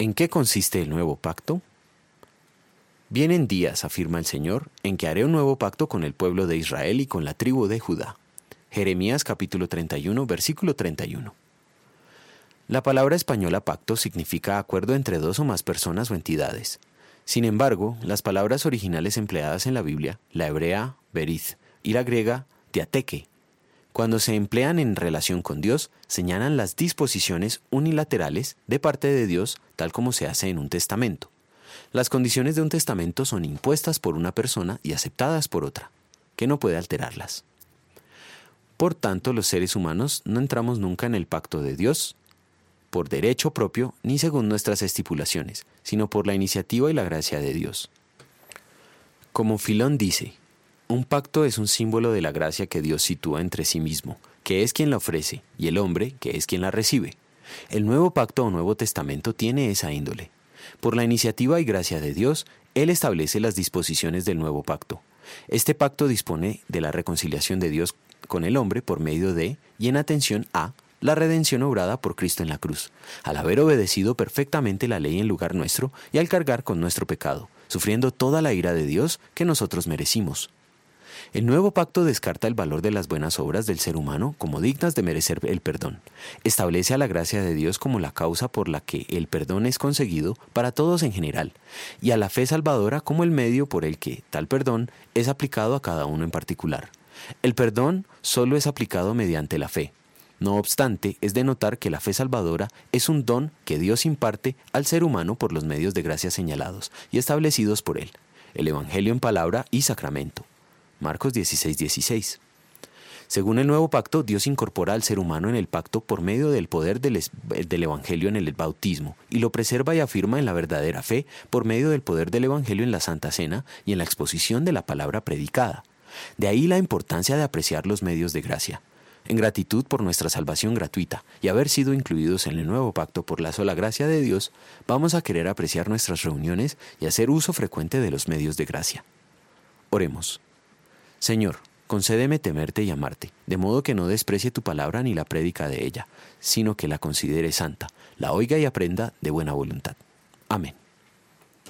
¿En qué consiste el nuevo pacto? Vienen días, afirma el Señor, en que haré un nuevo pacto con el pueblo de Israel y con la tribu de Judá. Jeremías capítulo 31, versículo 31. La palabra española pacto significa acuerdo entre dos o más personas o entidades. Sin embargo, las palabras originales empleadas en la Biblia, la hebrea berith y la griega diateque, cuando se emplean en relación con Dios, señalan las disposiciones unilaterales de parte de Dios tal como se hace en un testamento. Las condiciones de un testamento son impuestas por una persona y aceptadas por otra, que no puede alterarlas. Por tanto, los seres humanos no entramos nunca en el pacto de Dios por derecho propio ni según nuestras estipulaciones, sino por la iniciativa y la gracia de Dios. Como Filón dice, un pacto es un símbolo de la gracia que Dios sitúa entre sí mismo, que es quien la ofrece, y el hombre, que es quien la recibe. El nuevo pacto o nuevo testamento tiene esa índole. Por la iniciativa y gracia de Dios, Él establece las disposiciones del nuevo pacto. Este pacto dispone de la reconciliación de Dios con el hombre por medio de, y en atención a, la redención obrada por Cristo en la cruz, al haber obedecido perfectamente la ley en lugar nuestro y al cargar con nuestro pecado, sufriendo toda la ira de Dios que nosotros merecimos. El nuevo pacto descarta el valor de las buenas obras del ser humano como dignas de merecer el perdón. Establece a la gracia de Dios como la causa por la que el perdón es conseguido para todos en general, y a la fe salvadora como el medio por el que tal perdón es aplicado a cada uno en particular. El perdón solo es aplicado mediante la fe. No obstante, es de notar que la fe salvadora es un don que Dios imparte al ser humano por los medios de gracia señalados y establecidos por él, el Evangelio en palabra y sacramento. Marcos 16, 16. Según el nuevo pacto, Dios incorpora al ser humano en el pacto por medio del poder del, Evangelio en el bautismo y lo preserva y afirma en la verdadera fe por medio del poder del Evangelio en la Santa Cena y en la exposición de la palabra predicada. De ahí la importancia de apreciar los medios de gracia. En gratitud por nuestra salvación gratuita y haber sido incluidos en el nuevo pacto por la sola gracia de Dios, vamos a querer apreciar nuestras reuniones y hacer uso frecuente de los medios de gracia. Oremos. Señor, concédeme temerte y amarte, de modo que no desprecie tu palabra ni la prédica de ella, sino que la considere santa, la oiga y aprenda de buena voluntad. Amén.